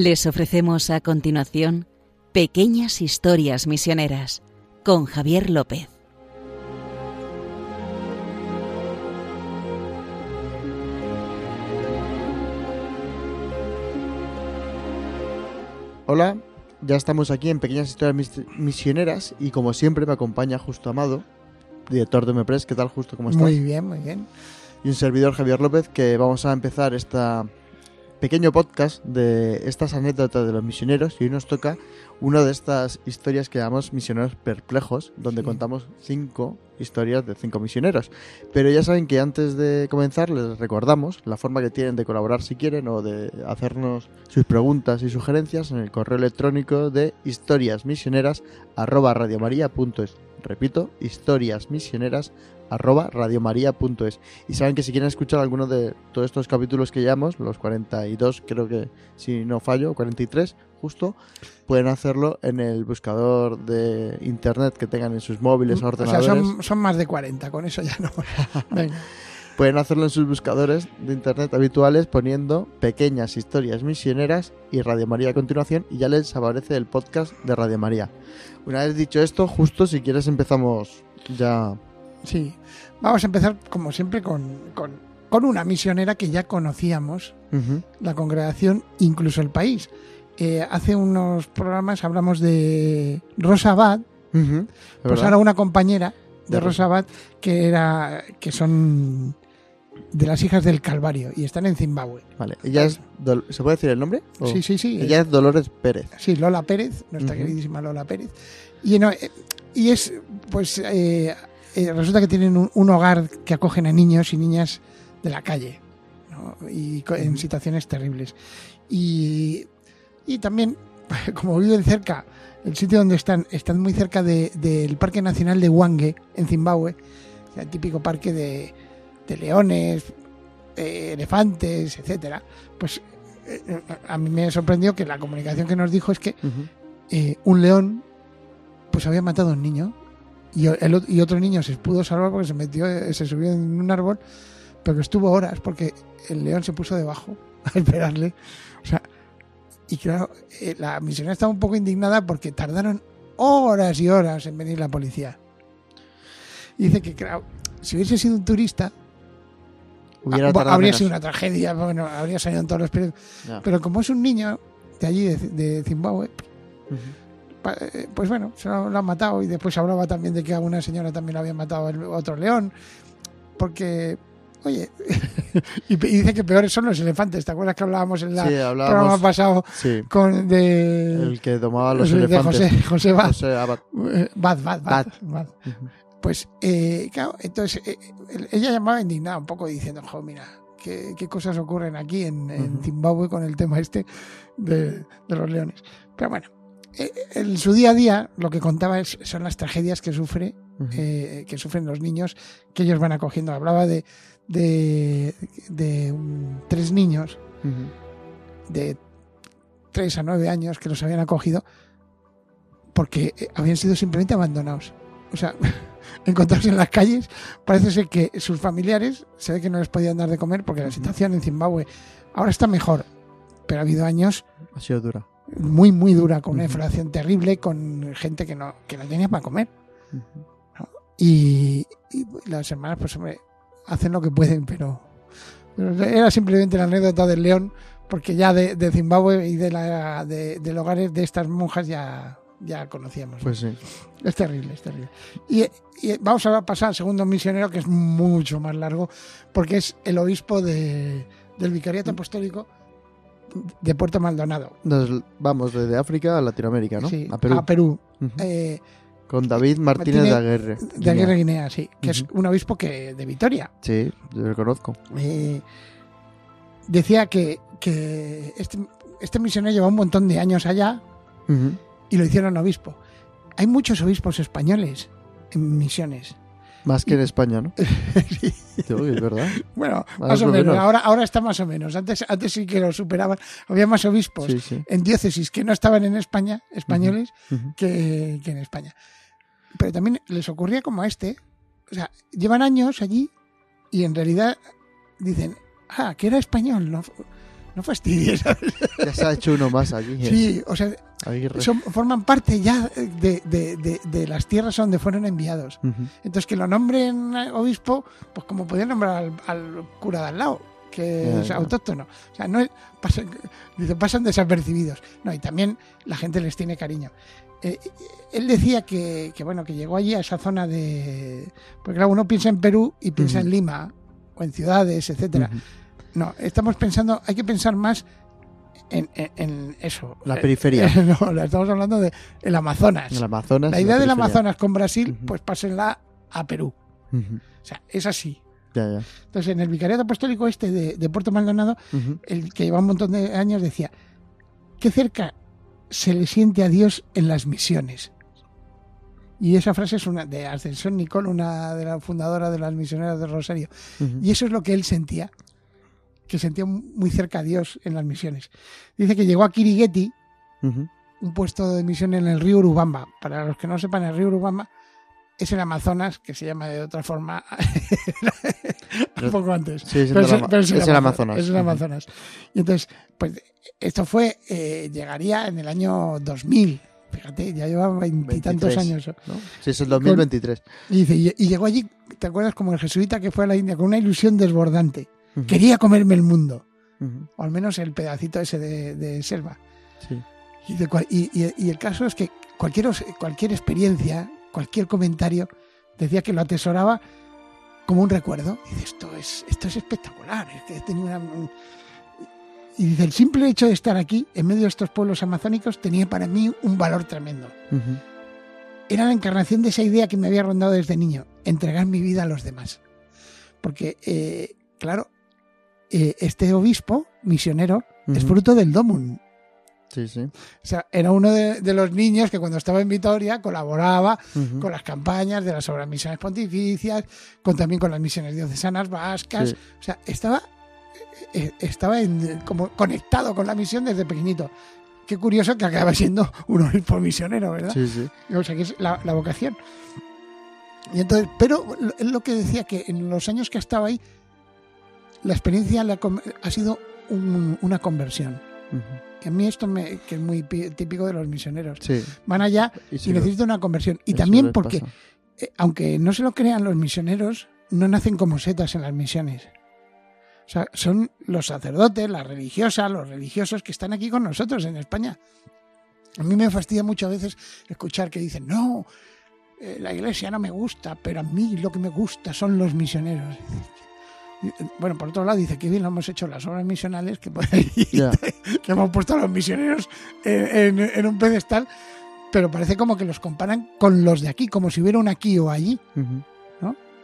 Les ofrecemos a continuación Pequeñas Historias Misioneras con Javier López. Hola, ya estamos aquí en Pequeñas Historias Misioneras y como siempre me acompaña Justo Amado, director de Mepres. ¿Qué tal, Justo? ¿Cómo estás? Muy bien, muy bien. Y un servidor, Javier López, que vamos a empezar esta pequeño podcast de estas anécdotas de los misioneros y hoy nos toca una de estas historias que llamamos Misioneros Perplejos, donde contamos cinco historias de cinco misioneros. Pero ya saben que antes de comenzar les recordamos la forma que tienen de colaborar si quieren o de hacernos sus preguntas y sugerencias en el correo electrónico de historiasmisioneras@radiomaria.es. Repito, historiasmisioneras arroba radiomaria.es. Y saben que si quieren escuchar alguno de todos estos capítulos que llevamos, los 42 creo que si no fallo, 43 justo, pueden hacerlo en el buscador de internet que tengan en sus móviles o ordenadores. O sea, son, más de 40, con eso ya no. Pueden hacerlo en sus buscadores de internet habituales poniendo pequeñas historias misioneras y Radio María a continuación y ya les aparece el podcast de Radio María. Una vez dicho esto, justo si quieres empezamos ya Sí, vamos a empezar como siempre con, con, una misionera que ya conocíamos, la congregación, incluso el país. Eh, hace unos programas hablamos de Rosa Abad, pues ahora una compañera de Rosa Abad que era que son de las hijas del Calvario y están en Zimbabue. Vale, ella es ¿se puede decir el nombre? Sí, sí, sí. Ella es Dolores Pérez. Sí, Lola Pérez, nuestra queridísima Lola Pérez. Y, eh, y es pues eh, eh, resulta que tienen un, hogar que acogen a niños y niñas de la calle y en situaciones terribles. Y, también, como viven cerca, el sitio donde están, están muy cerca del Parque Nacional de Wange, en Zimbabue, el típico parque de, leones, eh, elefantes, etcétera. Pues eh, a mí me sorprendió que la comunicación que nos dijo es que un león pues había matado a un niño y, el, y otro niño se pudo salvar porque se metió, se subió en un árbol, pero que estuvo horas porque el león se puso debajo a esperarle. O sea, y claro, eh, la misionera estaba un poco indignada porque tardaron horas y horas en venir la policía. Y dice que, claro, si hubiese sido un turista, habría sido una tragedia, bueno, habría salido en todos los periódicos. Pero como es un niño de allí, de, Zimbabue, eh, pues bueno, se lo, han matado y después hablaba también de que a una señora también lo había matado el otro león, porque, oye, y, dice que peores son los elefantes, ¿te acuerdas que hablábamos en el programa pasado con de... El que tomaba los elefantes. De José, José Abad. Bad, Bad, Bad. Pues, eh, claro, entonces eh, ella llamaba indignada un poco diciendo, jo, mira, qué, cosas ocurren aquí en, Zimbabue con el tema este de, de los leones. Pero bueno, eh, en su día a día lo que contaba es, son las tragedias que sufre eh, que sufren los niños que ellos van acogiendo. Hablaba de de, tres niños de tres a nueve años que los habían acogido porque eh, habían sido simplemente abandonados. O sea encontrados en las calles parece ser que sus familiares se ve que no les podían dar de comer porque la situación en Zimbabue ahora está mejor pero ha habido años ha sido dura muy, muy dura, con una inflación terrible, con gente que no, que no tenía para comer. y, las hermanas, pues, hombre, hacen lo que pueden, pero, era simplemente la anécdota del león, porque ya de, Zimbabue y de, la, de, del hogar de estas monjas ya, ya conocíamos. Pues sí. Es terrible, es terrible. Y, vamos a pasar al segundo misionero, que es mucho más largo, porque es el obispo de, del Vicariato Apostólico de Puerto Maldonado. Nos vamos desde África a Latinoamérica, ¿no? Sí, a Perú. A Perú. Eh, Con David Martínez, de Aguirre. De Aguirre Guinea, sí. Que es un obispo que de Vitoria. Sí, yo lo conozco. Eh, decía que, que este, este, misionero lleva un montón de años allá y lo hicieron obispo. Hay muchos obispos españoles en misiones. Más que en España, ¿no? sí. es verdad. Bueno, más, o, menos. Ahora, ahora está más o menos. Antes, antes sí que lo superaban. Había más obispos en diócesis que no estaban en España, españoles, Que, en España. Pero también les ocurría como a este. O sea, llevan años allí y en realidad dicen, ah, que era español. No, no fastidies. ¿sabes? Ya se ha hecho uno más aquí. ¿eh? Sí, o sea, son- forman parte ya de, de- de- de las tierras donde fueron enviados. Entonces, que lo nombren obispo, pues como podían nombrar al, al cura de al lado, que es autóctono. O sea, no es- pasan, pasan desapercibidos. No, y también la gente les tiene cariño. Eh, él decía que, que, bueno, que llegó allí a esa zona de... Porque claro, uno piensa en Perú y piensa en Lima o en ciudades, etcétera. No, estamos pensando, hay que pensar más en, en- en eso. La Eh, periferia. no, la estamos hablando de el Amazonas. El Amazonas. La idea del. Amazonas con Brasil, pues pásenla a Perú. O sea, es así. Ya, ya. Entonces, en el vicariato apostólico este de, de Puerto Maldonado, el que lleva un montón de años decía, qué cerca se le siente a Dios en las misiones. Y esa frase es una de Ascensión Nicole, una de las fundadoras de las misioneras del Rosario. Y eso es lo que él sentía, que sentía muy cerca a Dios en las misiones. Dice que llegó a Kirigueti, Ujú. un puesto de misión en el río Urubamba. Para los que no sepan, el río Urubamba es el Amazonas, que se llama de otra forma un poco antes. Sí, es Pero es, Ama- pero es el es el Amazonas. Es el. Amazonas. Y entonces, pues esto fue, eh, llegaría en el año 2000. Fíjate, ya lleva veintitantos 23. años. ¿no? Sí, es el 2023. Y dice, y, y llegó allí, ¿te acuerdas? Como el jesuita que fue a la India con una ilusión desbordante. Quería comerme el mundo, o al menos el pedacito ese de, de selva. Sí. Y, de cual- y- y- y el caso es que cualquier, cualquier experiencia, cualquier comentario, decía que lo atesoraba como un recuerdo. Y dice, esto es, esto es espectacular. es que he tenido una- un-". Y dice, el simple hecho de estar aquí, en medio de estos pueblos amazónicos, tenía para mí un valor tremendo. Era la encarnación de esa idea que me había rondado desde niño, entregar mi vida a los demás. Porque, eh, claro, eh, este obispo misionero es Ujú. fruto del Domun, Sí, sí. o sea, era uno de, de los niños que cuando estaba en Vitoria colaboraba Ujú. con las campañas de las obras misiones pontificias, con también con las misiones diocesanas vascas. Sí. O sea, estaba, eh, estaba en- como conectado con la misión desde pequeñito. Qué curioso que acaba siendo un obispo misionero, ¿verdad? Sí, sí. O sea, que es la, la vocación. Y entonces, pero él lo que decía que en los años que ha estado ahí, la experiencia la ha sido un- una conversión. Y a mí esto me, que es muy pi- típico de los misioneros. Sí. Van allá Y si y necesitan una conversión. Y también porque, eh, aunque no se lo crean los misioneros, no nacen como setas en las misiones. O sea, son los sacerdotes, las religiosas, los religiosos que están aquí con nosotros en España. A mí me fastidia mucho a veces escuchar que dicen, no, eh, la iglesia no me gusta, pero a mí lo que me gusta son los misioneros. Bueno, por otro lado dice que bien lo hemos hecho las obras misionales, que, que hemos puesto a los misioneros en, en- en un pedestal, pero parece como que los comparan con los de aquí, como si hubiera un aquí o allí. Ujú.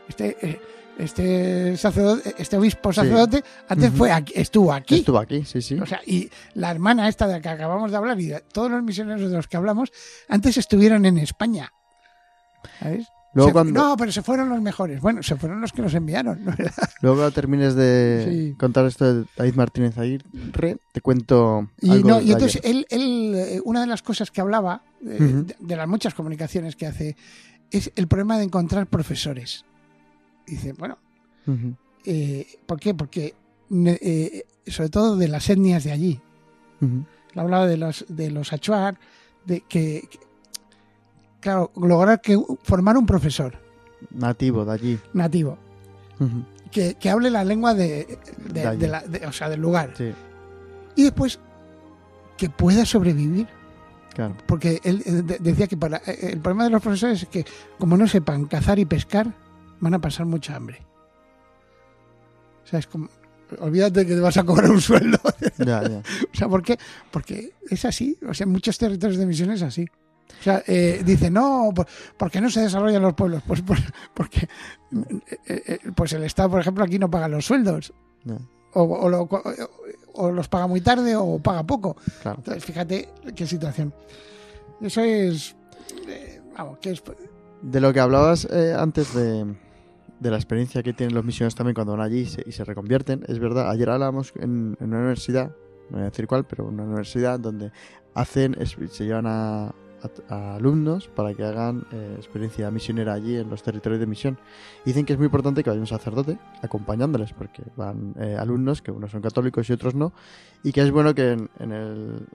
Este, eh, este sacerdote, este obispo Sí. sacerdote antes fue aquí, estuvo aquí. Estuvo aquí, sí, sí. O sea, y la hermana esta de la que acabamos de hablar y de todos los misioneros de los que hablamos, antes estuvieron en España. ¿Sabes? Luego Se- cuando- No, pero se fueron los mejores. Bueno, se fueron los que nos enviaron, ¿no? Luego cuando termines de Sí. contar esto de David Martínez Aguirre, te cuento Y, algo no, y entonces él, él, eh, una de las cosas que hablaba, eh, de, de las muchas comunicaciones que hace, es el problema de encontrar profesores. Dice, bueno, eh, ¿por qué? Porque, eh, sobre todo de las etnias de allí. Él hablaba de los de los achuar, de que, que- claro, lograr que formar un profesor Nativo de allí. nativo que, que hable la lengua de, de- De allí. de la- de- o sea, del lugar Sí, y después que pueda sobrevivir claro. porque él eh, de- decía que para eh, el problema de los profesores es que como no sepan cazar y pescar van a pasar mucha hambre o sea es como olvídate que te vas a cobrar un sueldo Ya, ya. O sea, ¿por qué? Porque es así. O sea, en muchos territorios de misión es así. O sea, eh, dice, no, por- ¿por qué no se desarrollan los pueblos? Pues por- porque eh, eh, pues el Estado, por ejemplo, aquí no paga los sueldos. O, o lo- o los paga muy tarde o paga poco. claro. Entonces, fíjate qué situación. Eso es... eh, vamos, que es... De lo que hablabas eh, antes de, de la experiencia que tienen los misioneros también cuando van allí y se, y se reconvierten, es verdad. Ayer hablábamos en, en una universidad, no voy a decir cuál, pero una universidad donde hacen, se llevan a, a, alumnos para que hagan eh, experiencia misionera allí en los territorios de misión. Dicen que es muy importante que vaya un sacerdote acompañándoles, porque van eh, alumnos que unos son católicos y otros no, y que es bueno que en,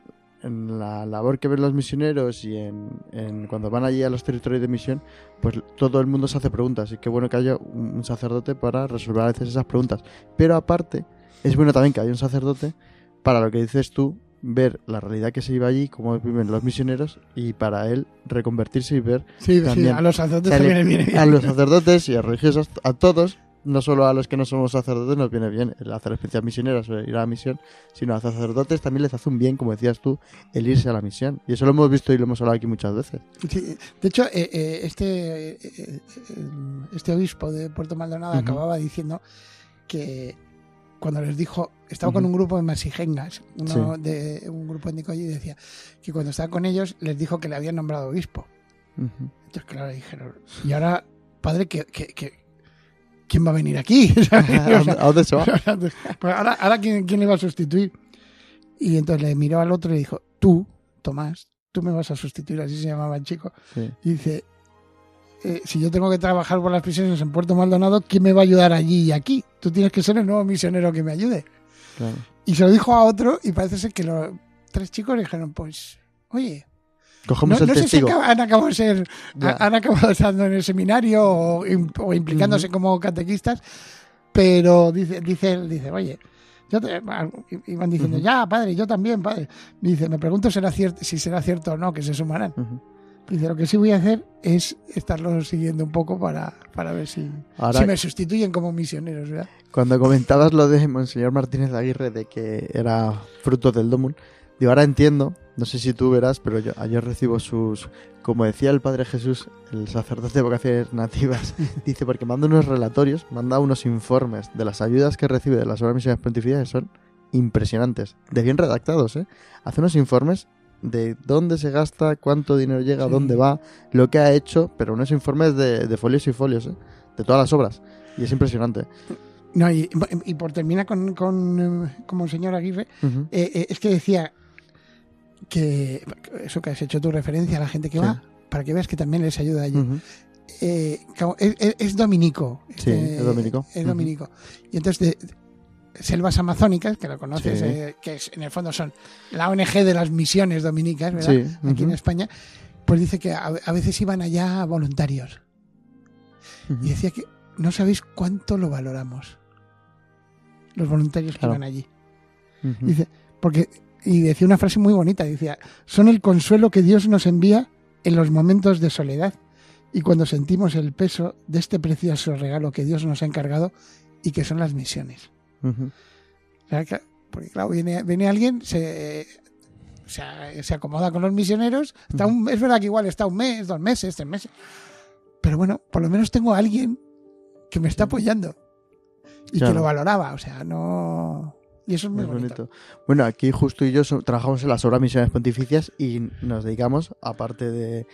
la labor que ven los misioneros y en, cuando van allí a los territorios de misión, pues todo el mundo se hace preguntas, y qué bueno que haya un sacerdote para resolver a veces esas preguntas. Pero aparte, es bueno también que haya un sacerdote para lo que dices tú, ver la realidad que se iba allí, cómo viven los misioneros y para él reconvertirse y ver sí, también, a los sacerdotes también viene bien. A los sacerdotes y a religiosos, a todos, no solo a los que no somos sacerdotes nos viene bien el hacer experiencias misioneras ir a la misión, sino a los sacerdotes también les hace un bien, como decías tú, el irse a la misión. Y eso lo hemos visto y lo hemos hablado aquí muchas veces. de hecho, eh, eh, este, eh, este obispo de Puerto Maldonado acababa diciendo que cuando les dijo, estaba con un grupo de masijengas, uno de un grupo étnico allí, y decía que cuando estaba con ellos les dijo que le habían nombrado obispo. Entonces, claro, dijeron, y ahora, padre, que, ¿quién va a venir aquí? ¿A dónde se va? Pues ahora, ahora ¿quién, ¿quién, le va a sustituir? Y entonces le miró al otro y le dijo, tú, Tomás, tú me vas a sustituir, así se llamaba el chico. Y dice, eh, si yo tengo que trabajar por las prisiones en Puerto Maldonado, ¿quién me va a ayudar allí y aquí? Tú tienes que ser el nuevo misionero que me ayude. Y se lo dijo a otro y parece ser que los tres chicos le dijeron, pues, oye, Cogemos no, sé si han acabado, ser, han acabado estando en el seminario o, implicándose como catequistas, pero dice, dice él, dice, oye, yo iban diciendo, ya, padre, yo también, padre. Dice, me pregunto será cierto, si será cierto o no que se sumarán. Dice, lo que sí voy a hacer es estarlo siguiendo un poco para, para ver si, si me sustituyen como misioneros, ¿verdad? Cuando comentabas lo de Monseñor Martínez Aguirre, de que era fruto del Domun, digo, ahora entiendo, no sé si tú verás, pero yo ayer recibo sus, como decía el Padre Jesús, el sacerdote de vocaciones nativas, dice, porque manda unos relatorios, manda unos informes de las ayudas que recibe de las obras misiones pontificias que son impresionantes, de bien redactados, ¿eh? Hace unos informes de dónde se gasta, cuánto dinero llega, dónde va, lo que ha hecho, pero unos informes de, de folios y folios, ¿eh? de todas las obras. Y es impresionante. No, y, por terminar con, con, como el señor Aguirre, eh, eh, es que decía que eso que has hecho tu referencia a la gente que va, para que veas que también les ayuda a ellos. es, dominico. Sí, este, es dominico. Es dominico. Y entonces selvas amazónicas, que lo conoces, eh, que es, en el fondo son la ONG de las misiones dominicas, ¿verdad? Aquí en España, pues dice que a, veces iban allá voluntarios. Y decía que no sabéis cuánto lo valoramos. Los voluntarios que iban allí. Dice, porque, y decía una frase muy bonita, decía, son el consuelo que Dios nos envía en los momentos de soledad y cuando sentimos el peso de este precioso regalo que Dios nos ha encargado y que son las misiones porque claro, viene, viene alguien, se, se, acomoda con los misioneros, está un, es verdad que igual está un mes, dos meses, tres meses, pero bueno, por lo menos tengo a alguien que me está apoyando y que lo valoraba, o sea, no... Y eso es muy bonito. Bueno, aquí justo y yo trabajamos en las obras misiones pontificias y nos dedicamos, aparte de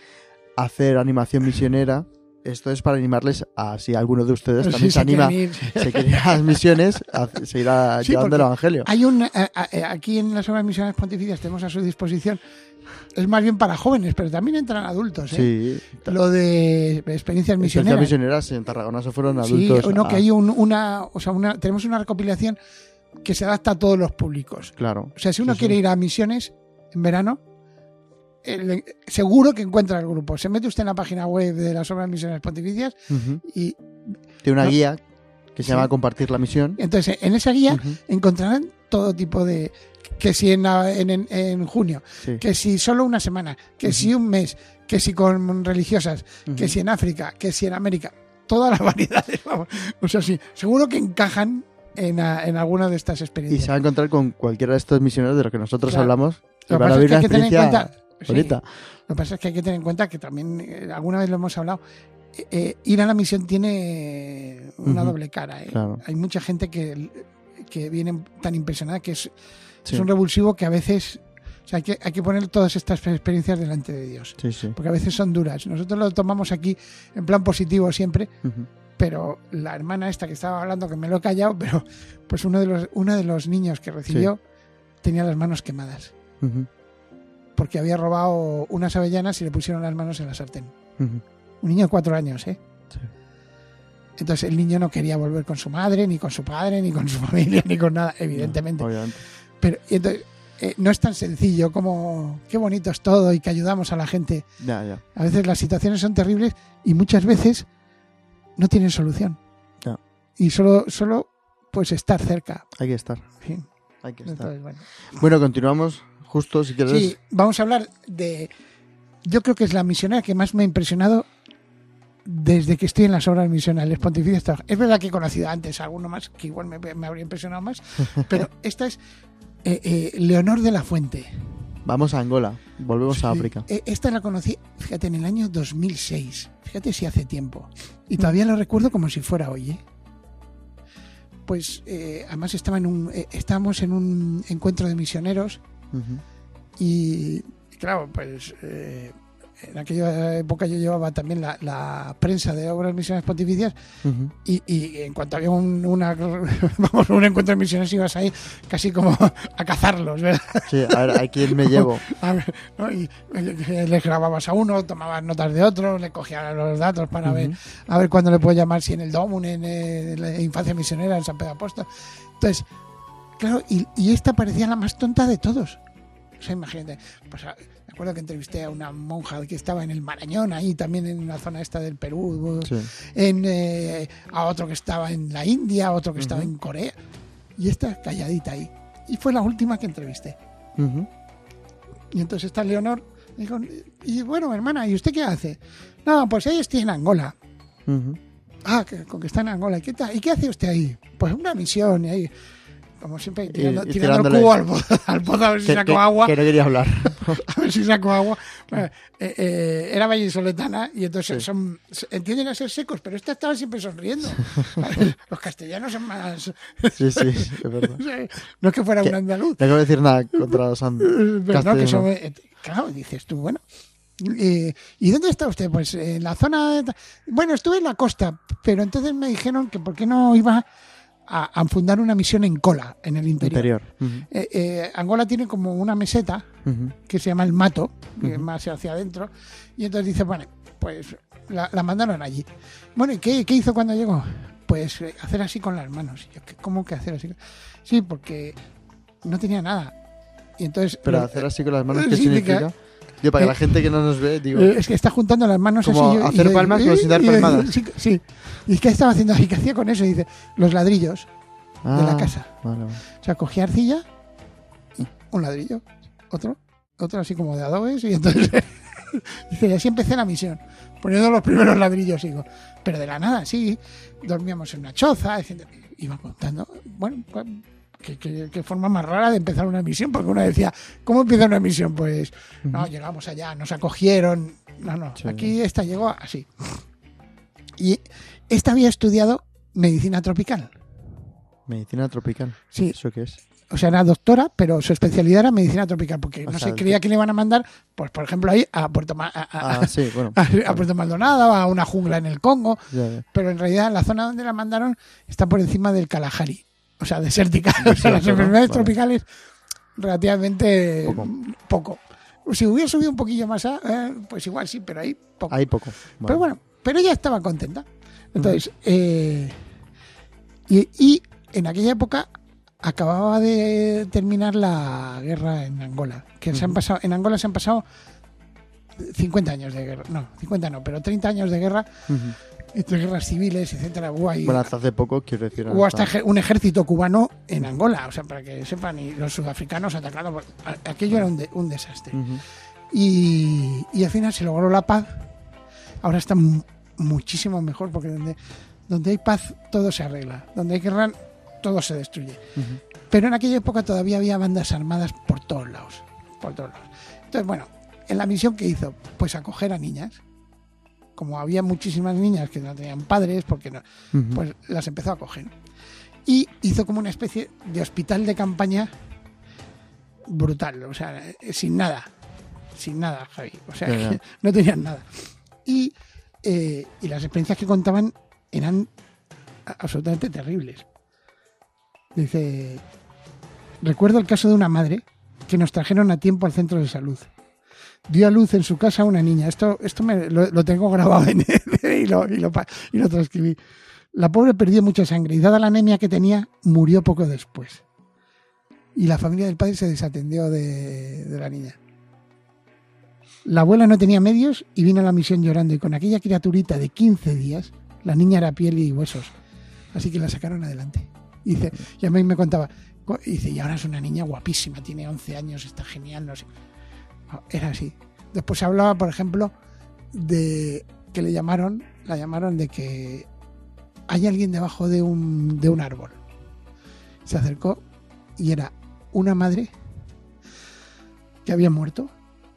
hacer animación misionera, esto es para animarles a si alguno de ustedes también se, anima, se quiere ir a las misiones, a seguir llevando el Evangelio. Hay un, eh, eh, aquí en las obras misiones pontificias tenemos a su disposición, es más bien para jóvenes, pero también entran adultos. ¿eh? Sí. Lo de experiencias misioneras. Experiencias misioneras en Tarragona se fueron adultos. Sí, no, que hay una, o sea, una, tenemos una recopilación que se adapta a todos los públicos. Claro. O sea, si uno quiere ir a misiones en verano, seguro que encuentra el grupo. Se mete usted en la página web de las obras misiones pontificias y... Tiene una guía que se llama Compartir la misión. Entonces, en esa guía encontrarán todo tipo de... Que si en, en, junio, que si solo una semana, que si un mes, que si con religiosas, que si en África, que si en América. Todas las variedades, vamos. O sea, sí, seguro que encajan en, en, alguna de estas experiencias. Y se va a encontrar con cualquiera de estos misioneros de los que nosotros hablamos. Lo que pasa es que hay que tener en cuenta lo que pasa es que hay que tener en cuenta que también, eh, alguna vez lo hemos hablado, eh, eh, ir a la misión tiene una doble cara. Hay mucha gente que, que, viene tan impresionada que es, es un revulsivo que a veces hay, que, hay que poner todas estas experiencias delante de Dios. Porque a veces son duras. Nosotros lo tomamos aquí en plan positivo siempre, pero la hermana esta que estaba hablando, que me lo he callado, pero pues uno de los, uno de los niños que recibió tenía las manos quemadas porque había robado unas avellanas y le pusieron las manos en la sartén. Un niño de cuatro años, ¿eh? Sí. Entonces el niño no quería volver con su madre, ni con su padre, ni con su familia, ni con nada, evidentemente. Obviamente. Pero y entonces, eh, no es tan sencillo como qué bonito es todo y que ayudamos a la gente. Ya, ya. A veces las situaciones son terribles y muchas veces no tienen solución. Ya. Y solo, solo pues estar cerca. Hay que estar. Sí. Hay que estar. Entonces, bueno. Bueno, continuamos. Justo, si quieres. Sí, vamos a hablar de. Yo creo que es la misionera que más me ha impresionado desde que estoy en las obras misionales pontificias. Es verdad que he conocido antes a alguno más que igual me, me habría impresionado más, pero esta es eh, eh, Leonor de la Fuente. Vamos a Angola. Volvemos a África. eh, Esta la conocí, fíjate, en el año 2006. Fíjate si hace tiempo. Y todavía lo recuerdo como si fuera hoy. ¿eh? Pues además estaba en un, estábamos en un encuentro de misioneros Y, y claro, pues eh, en aquella época yo llevaba también la, la prensa de obras misiones pontificias y, y en cuanto había un, una, vamos, un encuentro de misioneros ibas ahí casi como a cazarlos, ¿verdad? Sí, a ver, ¿a quién me llevo? A ver, ¿no? Y les grababas a uno, tomabas notas de otro, le cogías los datos para ver a ver cuándo le puedo llamar, si en el Domun, en, en la Infancia Misionera, en San Pedro Apóstol. Entonces, claro, y, y esta parecía la más tonta de todos. O sea, imagínate, pues a- me acuerdo que entrevisté a una monja que estaba en el Marañón, ahí también en la zona esta del Perú, Sí. en, eh, a otro que estaba en la India, a otro que estaba en Corea, y esta calladita ahí. Y fue la última que entrevisté. Y entonces está Leonor, dijo, y bueno, hermana, ¿y usted qué hace? No, pues ahí estoy en Angola. Ah, que, con que está en Angola. ¿Y qué, tal? ¿Y qué hace usted ahí? Pues una misión y ahí, como siempre, tirando, y tirando el cubo al pozo, al pozo a ver si Que, saco que- agua. que no quería hablar. A ver si saco agua. Bueno, eh, eh, era vallisoletana y entonces Sí. son, entienden a ser secos, pero esta estaba siempre sonriendo. Los castellanos son más... Sí, sí, es verdad. No es que fuera Que- un andaluz. No quiero decir nada contra los and- Pero no, que castellanos. son, eh, claro, dices tú, bueno. eh, ¿Y dónde está usted? Pues en la zona. de- bueno, estuve en la costa, pero entonces me dijeron que por qué no iba a, a fundar una misión en Cola, en el interior. Eh, eh, Angola tiene como una meseta que se llama el Mato, que es más hacia adentro, y entonces dice, bueno, pues la, la mandaron allí. Bueno, ¿y qué, qué hizo cuando llegó? Pues eh, hacer así con las manos. Y yo, ¿qué- ¿Cómo que hacer así? Sí, porque no tenía nada. Y entonces... Pero hacer así con las manos, ¿qué significa- significa? Yo, para que Eh, la gente que no nos ve, digo, Eh, es que está juntando las manos Como así. hacer palmas, pero sin dar palmadas. Sí, sí. ¿Y qué estaba haciendo? ¿Y qué hacía con eso? Y dice, los ladrillos de la ah, casa. Vale, vale. O sea, cogía arcilla, un ladrillo, otro, otro así como de adobes, y entonces dice, y así empecé la misión, poniendo los primeros ladrillos, digo, pero de la nada, sí, dormíamos en una choza, iba contando, bueno, pues, qué, qué- qué forma más rara de empezar una misión, porque uno decía, ¿cómo empieza una misión? Pues, no, llegamos allá, nos acogieron, no, no, Sí. aquí esta llegó así. Y esta había estudiado medicina tropical. Medicina tropical. Sí, ¿Eso qué es? o sea, era doctora, pero su especialidad era medicina tropical, porque O no se creía que le iban a mandar, pues por ejemplo, ahí a Puerto, Ma- a, a- Ah, sí, bueno. a- a Puerto Maldonado, a una jungla en el Congo, Ya, ya. pero en realidad la zona donde la mandaron está por encima del Kalahari, o sea, desértica. O sea, las enfermedades Vale. tropicales, relativamente Poco. poco. Si hubiera subido un poquillo más, a- eh, pues igual sí, pero ahí poco. Hay poco. Pero bueno, pero ella estaba contenta. Entonces, eh, y, y en aquella época acababa de terminar la guerra en Angola. Que se han pasado, en Angola se han pasado 50 años de guerra. No, 50 no, pero 30 años de guerra. Entre guerras civiles, etcétera. Ahí- Bueno, hasta hace poco, quiero decir. hubo hasta un ejército cubano en Angola, o sea, para que sepan, y los sudafricanos atacados. por- Aquello era un, de- un desastre Ujú. y, y al final se logró la paz. Ahora está mu- muchísimo mejor porque donde, donde hay paz todo se arregla, donde hay guerra todo se destruye. Ujú. Pero en aquella época todavía había bandas armadas por todos lados, por todos lados. Entonces, bueno, en la misión que hizo, pues acoger a niñas. Como había muchísimas niñas que no tenían padres, porque no, pues las empezó a coger. Y hizo como una especie de hospital de campaña brutal, o sea, eh, sin nada, sin nada, Javi. O sea, no tenían nada. Y, eh, y las experiencias que contaban eran absolutamente terribles. Dice, recuerdo el caso de una madre que nos trajeron a tiempo al centro de salud. Dio a luz en su casa una niña. Esto, esto lo, tengo grabado y, lo, y, lo, transcribí. La pobre perdió mucha sangre y dada la anemia que tenía, murió poco después. Y la familia del padre se desatendió de, de la niña. La abuela no tenía medios y vino a la misión llorando y con aquella criaturita de 15 días, la niña era piel y huesos. Así que la sacaron adelante. Y, dice, y a mí me contaba, y dice, y ahora es una niña guapísima, tiene 11 años, está genial, no sé. Era así. Después se hablaba, por ejemplo, de que le llamaron, la llamaron de que hay alguien debajo de un, de un árbol. Se acercó y era una madre que había muerto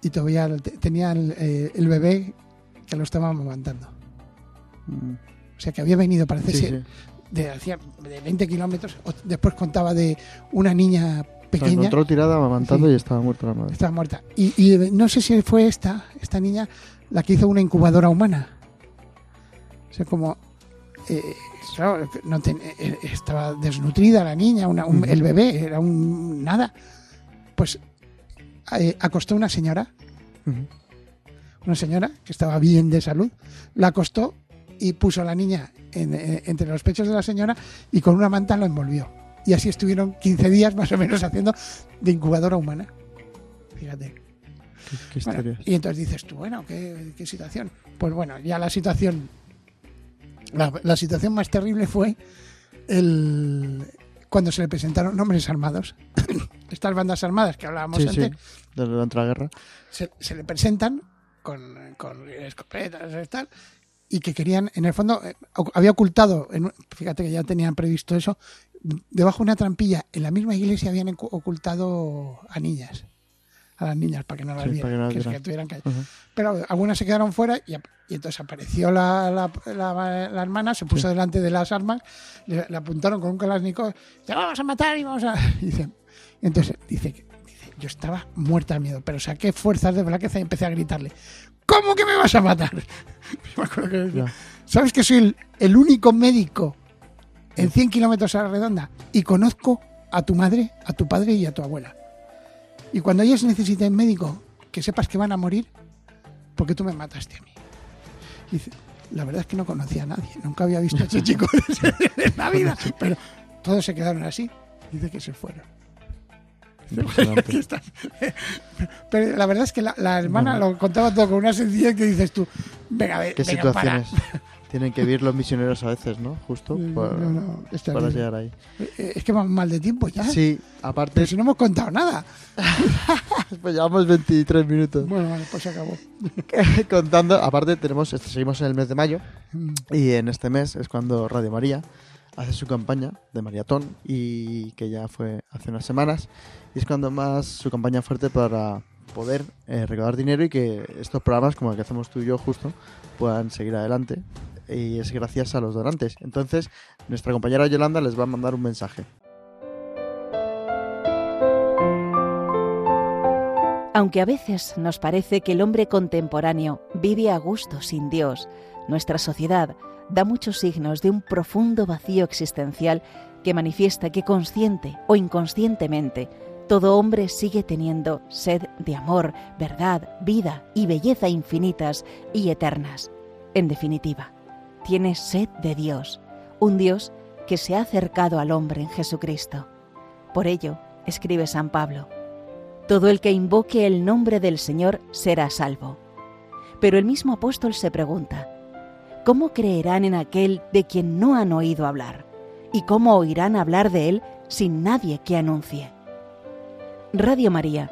y todavía tenía el, eh, bebé que lo estaba amamantando. Mm. O sea que había venido, parece ser, de, de 20 kilómetros. Después contaba de una niña pequeña. Se encontró tirada amamantando y estaba muerta la madre. Estaba muerta. Y, no sé si fue esta, esta niña, la que hizo una incubadora humana. O sea, como. Eh, no eh, estaba desnutrida la niña, el bebé, era un. nada. Pues eh, acostó una señora. Una señora que estaba bien de salud. La acostó y puso a la niña eh, entre los pechos de la señora y con una manta lo envolvió. Y así estuvieron 15 días más o menos haciendo de incubadora humana. Fíjate. y entonces dices tú, bueno, ¿qué, situación? Pues bueno, ya la situación. La, situación más terrible fue el, cuando se le presentaron hombres armados. Estas bandas armadas que hablábamos antes. de la guerra. Se, se, le presentan con, con escopetas y tal y que querían, en el fondo, eh, había ocultado, fíjate que ya tenían previsto eso, debajo de una trampilla, en la misma iglesia habían ocultado a niñas, a las niñas, para que no las vieran, que, tuvieran que... Pero algunas se quedaron fuera y, entonces apareció la, la, hermana, se puso delante de las armas, le, apuntaron con un Kalashnikov, te vamos a matar y vamos a... dice, entonces dice, yo estaba muerta de miedo, pero saqué fuerzas de blaqueza y empecé a gritarle, ¿cómo que me vas a matar? ¿Sabes que soy el, único médico en 100 kilómetros a la redonda y conozco a tu madre, a tu padre y a tu abuela? Y cuando ellos necesiten médico, que sepas que van a morir, porque tú me mataste a mí. dice, la verdad es que no conocía a nadie, nunca había visto a ese chico en la vida, pero todos se quedaron así. Dice que se fueron. Pero la verdad es que la, hermana lo contaba todo con una sencillez que dices tú, venga, a ver, ¿Qué situaciones tienen que vivir los misioneros a veces, no? Justo para llegar ahí. Eh, es que vamos mal de tiempo ya. Sí, aparte... Pero si no hemos contado nada. pues llevamos 23 minutos. Bueno, vale, pues se acabó. Contando, aparte tenemos, seguimos en el mes de mayo mm. y en este mes es cuando Radio María hace su campaña de maratón y que ya fue hace unas semanas y es cuando más su campaña fuerte para poder eh, recaudar dinero y que estos programas como el que hacemos tú y yo justo puedan seguir adelante y es gracias a los donantes. Entonces, nuestra compañera Yolanda les va a mandar un mensaje. Aunque a veces nos parece que el hombre contemporáneo vive a gusto sin Dios, nuestra sociedad da muchos signos de un profundo vacío existencial que manifiesta que consciente o inconscientemente todo hombre sigue teniendo sed de amor, verdad, vida y belleza infinitas y eternas. En definitiva, tiene sed de Dios, un Dios que se ha acercado al hombre en Jesucristo. Por ello, escribe San Pablo, todo el que invoque el nombre del Señor será salvo. Pero el mismo apóstol se pregunta, ¿cómo creerán en aquel de quien no han oído hablar? ¿Y cómo oirán hablar de él sin nadie que anuncie? Radio María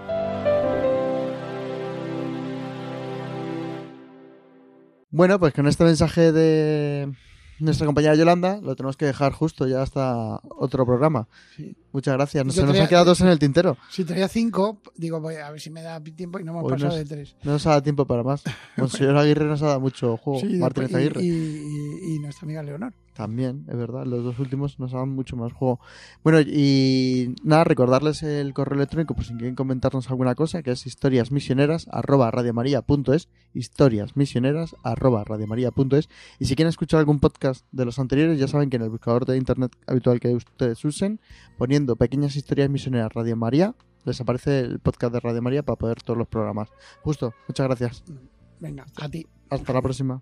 Bueno, pues con este mensaje de nuestra compañera Yolanda lo tenemos que dejar justo ya hasta otro programa. Muchas gracias. se nos han quedado dos en el tintero. Si traía cinco, digo, voy a ver si me da tiempo y no hemos pasado de tres. No nos ha dado tiempo para más. Monseñor Aguirre nos ha dado mucho juego. Martínez Aguirre. y, nuestra amiga Leonor. También, es verdad, los dos últimos nos dan mucho más juego. Bueno, y nada, recordarles el correo electrónico por si quieren comentarnos alguna cosa, que es historiasmisioneras arroba radiomaria.es, historiasmisioneras arroba radiomaria.es. Y si quieren escuchar algún podcast de los anteriores, ya saben que en el buscador de internet habitual que ustedes usen, poniendo pequeñas historias misioneras Radio María, les aparece el podcast de Radio María para poder todos los programas. Justo, muchas gracias. Venga, a ti. Hasta la próxima.